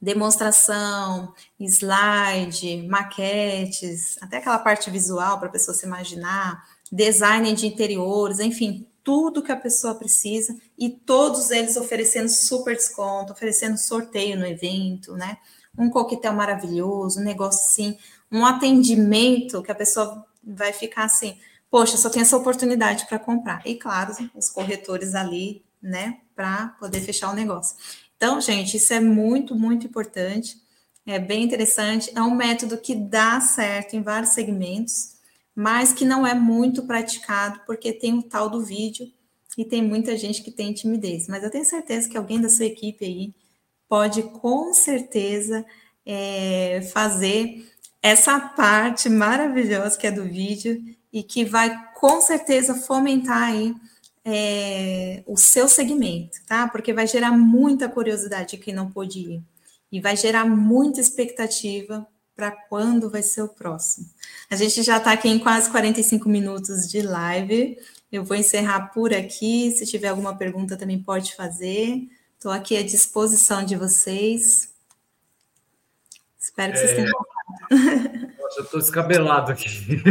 Speaker 2: Demonstração, slide, maquetes, até aquela parte visual para a pessoa se imaginar, design de interiores, enfim, tudo que a pessoa precisa e todos eles oferecendo super desconto, oferecendo sorteio no evento, né? Um coquetel maravilhoso, um negócio assim, um atendimento que a pessoa vai ficar assim, poxa, só tem essa oportunidade para comprar. E claro, os corretores ali, né, para poder fechar o negócio. Então, gente, isso é muito, muito importante. É bem interessante. É um método que dá certo em vários segmentos mas que não é muito praticado, porque tem o tal do vídeo e tem muita gente que tem timidez. Mas eu tenho certeza que alguém da sua equipe aí pode, com certeza, é, fazer essa parte maravilhosa que é do vídeo e que vai, com certeza, fomentar aí é, o seu segmento, tá? Porque vai gerar muita curiosidade de quem não pôde ir. E vai gerar muita expectativa para quando vai ser o próximo. A gente já está aqui em quase 45 minutos de live. Eu vou encerrar por aqui. Se tiver alguma pergunta, também pode fazer. Estou aqui à disposição de vocês. Espero que é... vocês tenham
Speaker 3: gostado. Nossa, eu estou descabelado aqui.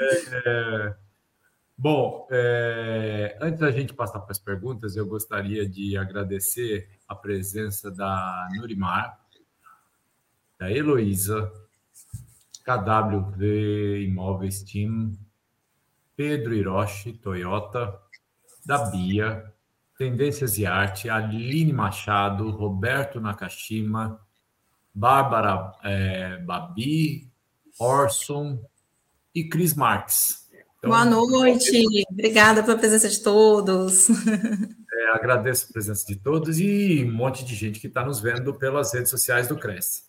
Speaker 3: é, é... Bom, é, antes da gente passar para as perguntas, eu gostaria de agradecer a presença da Nurimar, da Heloísa, KWV Imóveis Team, Pedro Hiroshi, Toyota, da Bia, Tendências e Arte, Aline Machado, Roberto Nakashima, Bárbara é, Babi, Orson e Cris Marques.
Speaker 2: Então, Boa noite, obrigada pela presença de todos.
Speaker 3: É, agradeço a presença de todos e um monte de gente que está nos vendo pelas redes sociais do Cresce.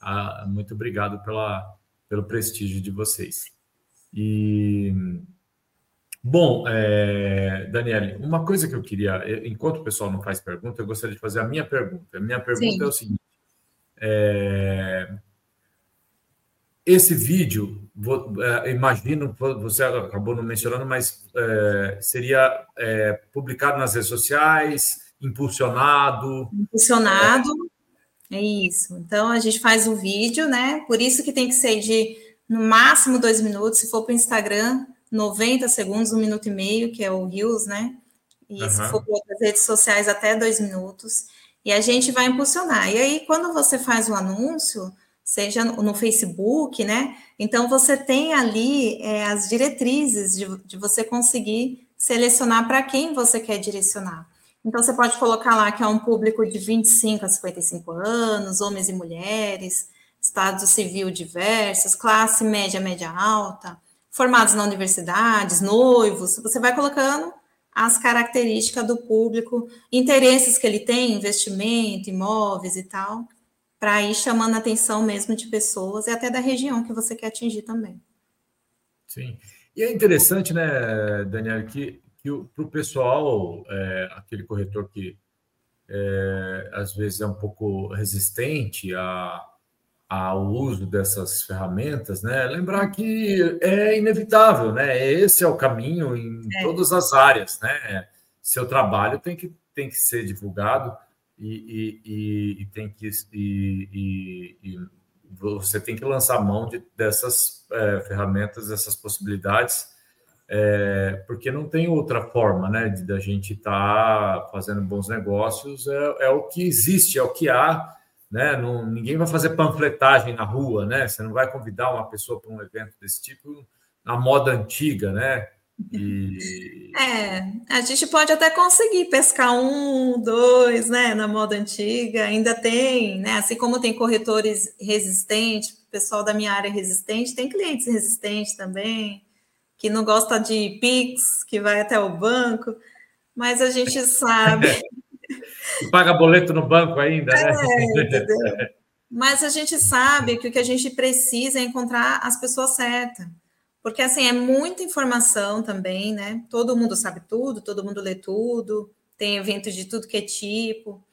Speaker 3: Ah, muito obrigado pela, pelo prestígio de vocês. E bom, é, Daniele, uma coisa que eu queria, enquanto o pessoal não faz pergunta, eu gostaria de fazer a minha pergunta. A minha pergunta Sim. é o seguinte: é, esse vídeo, vou, é, imagino, você acabou não mencionando, mas é, seria publicado nas redes sociais, impulsionado.
Speaker 2: Impulsionado, é isso. Então a gente faz o vídeo, né? Por isso que tem que ser de no máximo dois minutos. Se for para o Instagram, 90 segundos, um minuto e meio, que é o Reels, né? E uhum. se for para outras redes sociais, até dois minutos. E a gente vai impulsionar. E aí, quando você faz o anúncio seja no Facebook, né? Então você tem ali é, as diretrizes de, de você conseguir selecionar para quem você quer direcionar. Então você pode colocar lá que é um público de 25 a 55 anos, homens e mulheres, estado civil diversos, classe média, média alta, formados na universidade, noivos. Você vai colocando as características do público, interesses que ele tem, investimento, imóveis e tal para ir chamando a atenção mesmo de pessoas e até da região que você quer atingir também.
Speaker 3: Sim. E é interessante, né, Daniel, que, que para o pessoal, é, aquele corretor que é, às vezes é um pouco resistente a, ao uso dessas ferramentas, né? Lembrar que é inevitável, né? Esse é o caminho em é. todas as áreas, né? Seu trabalho tem que, tem que ser divulgado e, e, e tem que e, e, você tem que lançar mão de, dessas é, ferramentas, dessas possibilidades, é, porque não tem outra forma, né, de da gente estar tá fazendo bons negócios. É, é, o que existe, é o que há, né? Não, ninguém vai fazer panfletagem na rua, né? Você não vai convidar uma pessoa para um evento desse tipo na moda antiga, né?
Speaker 2: E... É, a gente pode até conseguir pescar um, dois, né? Na moda antiga, ainda tem, né? Assim como tem corretores resistentes, o pessoal da minha área é resistente, tem clientes resistentes também, que não gosta de Pix, que vai até o banco, mas a gente sabe.
Speaker 3: Paga boleto no banco ainda, né? É, entendeu?
Speaker 2: Mas a gente sabe que o que a gente precisa é encontrar as pessoas certas. Porque, assim, é muita informação também, né? Todo mundo sabe tudo, todo mundo lê tudo, tem evento de tudo que é tipo.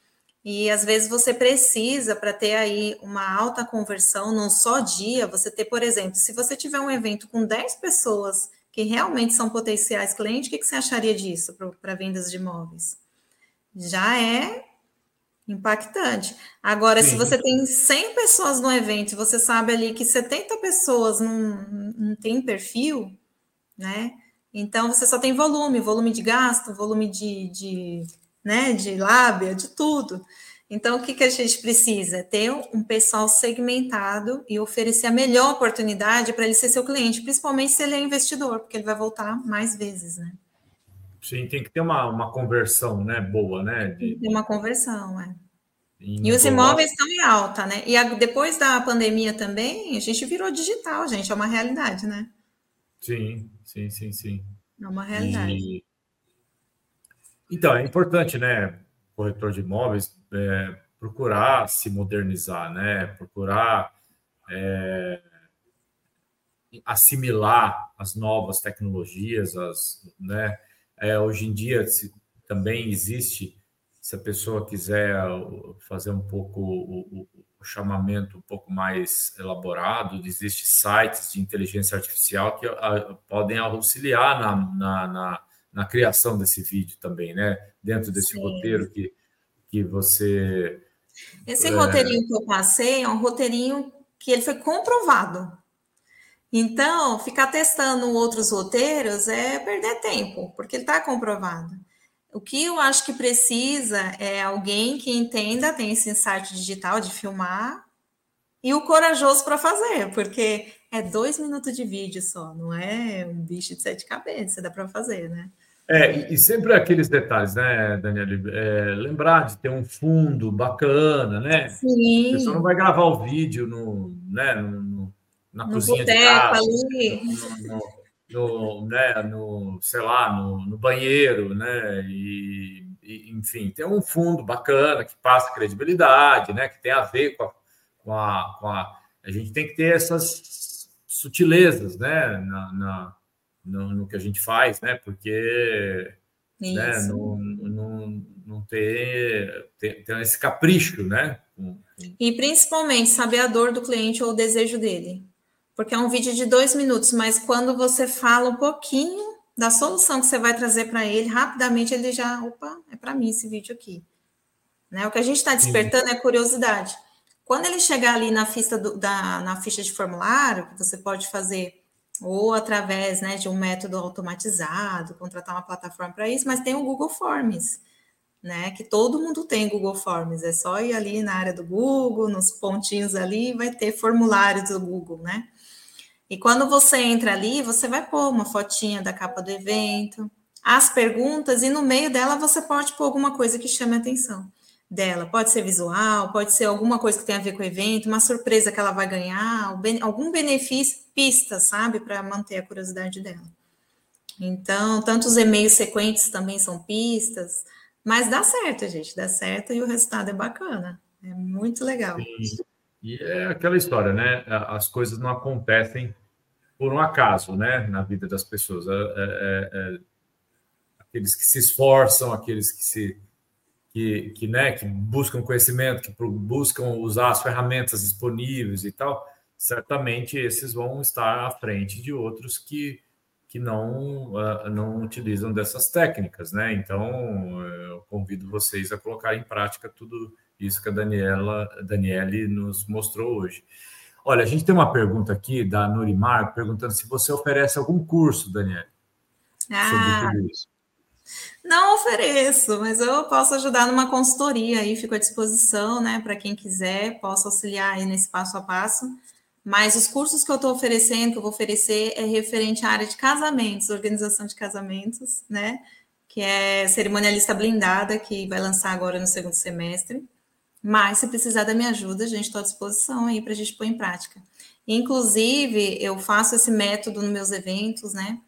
Speaker 2: E às vezes você precisa, para ter aí uma alta conversão num só dia, você ter, por exemplo, se você tiver um evento com 10 pessoas que realmente são potenciais clientes, o que, que você acharia disso para vendas de imóveis? Já é Impactante. Agora, Sim. se você tem 100 pessoas no evento e você sabe ali que 70 pessoas não, não tem perfil, né? Então, você só tem volume, volume de gasto, volume de, de, né, de lábia, de tudo. Então, o que, que a gente precisa? Ter um pessoal segmentado e oferecer a melhor oportunidade para ele ser seu cliente, principalmente se ele é investidor, porque ele vai voltar mais vezes, né?
Speaker 3: Sim, tem que ter uma, uma conversão, né, boa, né?
Speaker 2: De, tem que ter uma conversão, é. E os imóveis estão em alta, né? E a, depois da pandemia também, a gente virou digital, gente, é uma realidade, né?
Speaker 3: Sim, sim, sim, sim.
Speaker 2: É uma realidade. E...
Speaker 3: Então, é importante, né, corretor de imóveis, é, procurar se modernizar, né? Procurar é, assimilar as novas tecnologias, as, né? É, hoje em dia se, também existe, se a pessoa quiser fazer um pouco o, o chamamento um pouco mais elaborado, existem sites de inteligência artificial que a, ah, podem auxiliar na, na, na, na, criação desse vídeo também, né? Dentro desse Sim. roteiro que, que você.
Speaker 2: Esse é... roteirinho que eu passei é um roteirinho que ele foi comprovado. Então, ficar testando outros roteiros é perder tempo, porque ele está comprovado. O que eu acho que precisa é alguém que entenda, tem esse insight digital de filmar e o corajoso para fazer, porque é dois minutos de vídeo só, não é um bicho de sete cabeças, dá para fazer, né?
Speaker 3: É, e sempre aqueles detalhes, né, Daniela? É, lembrar de ter um fundo bacana, né? Sim. A pessoa não vai gravar o vídeo no, né, no, na no cozinha de casa, ali. No, no, né, no, sei lá, no, no banheiro, né? E, e, enfim, tem um fundo bacana que passa credibilidade, né? Que tem a ver com a, com a, com a, a gente tem que ter essas sutilezas, né? Na, na no, no, que a gente faz, né? Porque né, não, não, não ter, ter, ter esse capricho, né?
Speaker 2: E principalmente saber a dor do cliente ou o desejo dele porque é um vídeo de dois minutos, mas quando você fala um pouquinho da solução que você vai trazer para ele, rapidamente ele já, opa, é para mim esse vídeo aqui. Né? O que a gente está despertando é curiosidade. Quando ele chegar ali na ficha, do, da, na ficha de formulário, que você pode fazer ou através né, de um método automatizado, contratar uma plataforma para isso, mas tem o Google Forms, né? Que todo mundo tem Google Forms, é só ir ali na área do Google, nos pontinhos ali, vai ter formulários do Google, né? E quando você entra ali, você vai pôr uma fotinha da capa do evento, as perguntas, e no meio dela você pode pôr alguma coisa que chame a atenção dela. Pode ser visual, pode ser alguma coisa que tem a ver com o evento, uma surpresa que ela vai ganhar, algum benefício, pista, sabe, para manter a curiosidade dela. Então, tanto os e-mails sequentes também são pistas, mas dá certo, gente, dá certo e o resultado é bacana. É muito legal. Sim.
Speaker 3: E é aquela história, né? As coisas não acontecem por um acaso, né, na vida das pessoas. É, é, é, é, aqueles que se esforçam, aqueles que se que, que, né, que buscam conhecimento, que buscam usar as ferramentas disponíveis e tal, certamente esses vão estar à frente de outros que, que não, uh, não utilizam dessas técnicas, né? Então, eu convido vocês a colocar em prática tudo isso que a Daniela, Daniele nos mostrou hoje. Olha, a gente tem uma pergunta aqui da Nurimar perguntando se você oferece algum curso, Daniela,
Speaker 2: ah, sobre tudo isso. Não ofereço, mas eu posso ajudar numa consultoria aí, fico à disposição, né, para quem quiser, posso auxiliar aí nesse passo a passo. Mas os cursos que eu estou oferecendo, que eu vou oferecer, é referente à área de casamentos, organização de casamentos, né? Que é cerimonialista blindada, que vai lançar agora no segundo semestre. Mas se precisar da minha ajuda, a gente está à disposição aí para a gente pôr em prática. Inclusive, eu faço esse método nos meus eventos, né?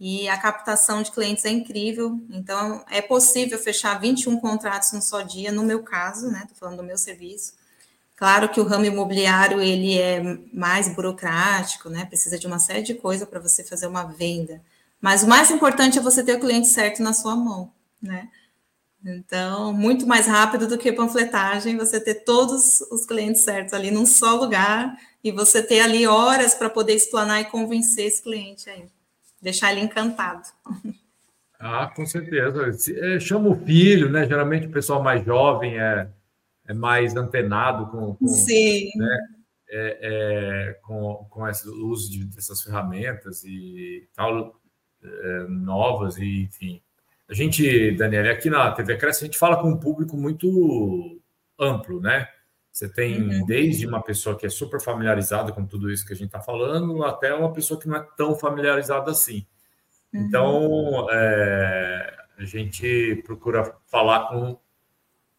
Speaker 2: E a captação de clientes é incrível. Então, é possível fechar 21 contratos no só dia, no meu caso, né? Estou falando do meu serviço. Claro que o ramo imobiliário ele é mais burocrático, né? Precisa de uma série de coisas para você fazer uma venda. Mas o mais importante é você ter o cliente certo na sua mão, né? Então, muito mais rápido do que panfletagem, você ter todos os clientes certos ali num só lugar e você ter ali horas para poder explanar e convencer esse cliente aí, deixar ele encantado.
Speaker 3: Ah, com certeza. É, chama o filho, né? Geralmente o pessoal mais jovem é, é mais antenado com, com
Speaker 2: Sim.
Speaker 3: Né? É, é, com, com esse, uso de, dessas ferramentas e tal, é, novas, e enfim. A gente, Daniela, aqui na TV Cresce, a gente fala com um público muito amplo, né? Você tem uhum. desde uma pessoa que é super familiarizada com tudo isso que a gente está falando, até uma pessoa que não é tão familiarizada assim. Uhum. Então, é, a gente procura falar com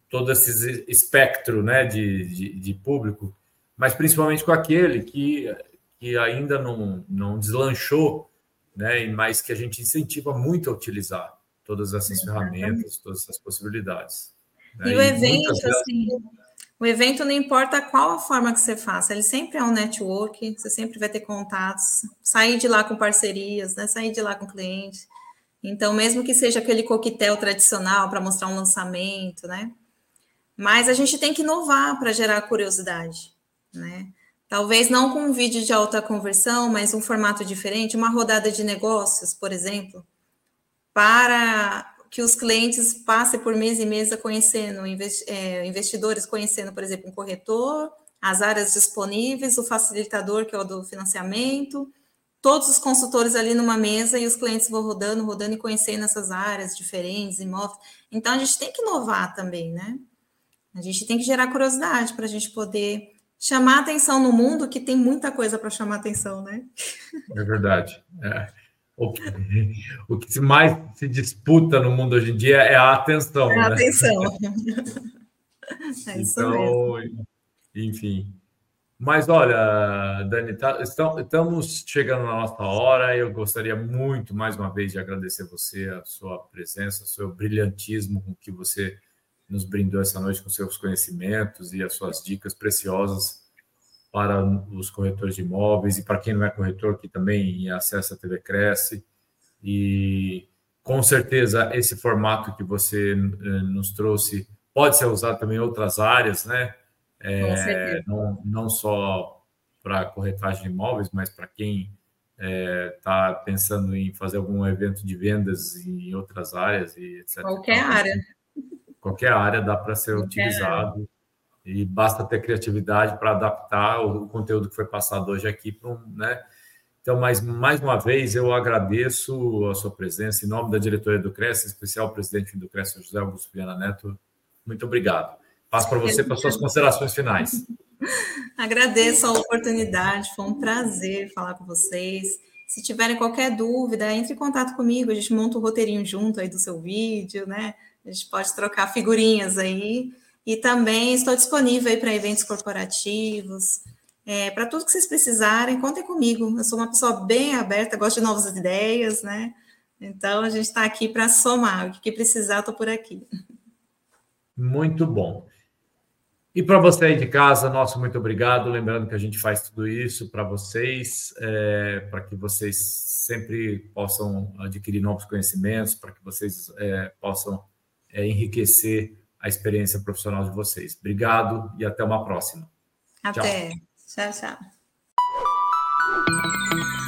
Speaker 3: todo esse espectro né, de, de, de, público, mas principalmente com aquele que, que ainda não, não deslanchou, né, mas que a gente incentiva muito a utilizar todas essas ferramentas, todas essas possibilidades.
Speaker 2: Né? E o evento, assim, o evento não importa qual a forma que você faça, ele sempre é um network, você sempre vai ter contatos, sair de lá com parcerias, né? Sair de lá com clientes. Então, mesmo que seja aquele coquetel tradicional para mostrar um lançamento, né? Mas a gente tem que inovar para gerar curiosidade, né? Talvez não com um vídeo de alta conversão, mas um formato diferente, uma rodada de negócios, por exemplo, para que os clientes passem por mês e mês conhecendo é, investidores, conhecendo, por exemplo, um corretor, as áreas disponíveis, o facilitador, que é o do financiamento, todos os consultores ali numa mesa e os clientes vão rodando, rodando e conhecendo essas áreas diferentes, imóveis. Então, a gente tem que inovar também, né? A gente tem que gerar curiosidade para a gente poder chamar atenção no mundo, que tem muita coisa para chamar atenção, né?
Speaker 3: É verdade. É o que, o que mais se disputa no mundo hoje em dia é a atenção. É
Speaker 2: a né? atenção. é isso então,
Speaker 3: mesmo. enfim. Mas olha, Dani, tá, estamos chegando na nossa hora. Eu gostaria muito, mais uma vez, de agradecer você, a sua presença, o seu brilhantismo com que você nos brindou essa noite com seus conhecimentos e as suas dicas preciosas para os corretores de imóveis e para quem não é corretor, que também acessa a TV Cresce. E com certeza esse formato que você eh, nos trouxe pode ser usado também em outras áreas, né? É, não, não só para corretagem de imóveis, mas para quem está é, tá pensando em fazer algum evento de vendas em outras áreas e etc.
Speaker 2: Qualquer então, área.
Speaker 3: Qualquer área dá para ser qualquer utilizado. Área e basta ter criatividade para adaptar o, conteúdo que foi passado hoje aqui para um, né? Então, mais, mais uma vez, eu agradeço a sua presença em nome da diretoria do Cresce, em especial o presidente do Cresce, José Augusto Viana Neto. Muito obrigado. Passo para você para suas considerações finais.
Speaker 2: Agradeço a oportunidade, foi um prazer falar com vocês. Se tiverem qualquer dúvida, entre em contato comigo, a gente monta o um roteirinho junto aí do seu vídeo, né? A gente pode trocar figurinhas aí. E também estou disponível aí para eventos corporativos, é, para tudo que vocês precisarem, contem comigo. Eu sou uma pessoa bem aberta, gosto de novas ideias, né? Então a gente está aqui para somar. O que precisar, estou por aqui.
Speaker 3: Muito bom. E para você aí de casa, nosso muito obrigado. Lembrando que a gente faz tudo isso para vocês, é, para que vocês sempre possam adquirir novos conhecimentos, para que vocês é, possam é, enriquecer a experiência profissional de vocês. Obrigado e até uma próxima.
Speaker 2: Até. tchau. tchau. tchau.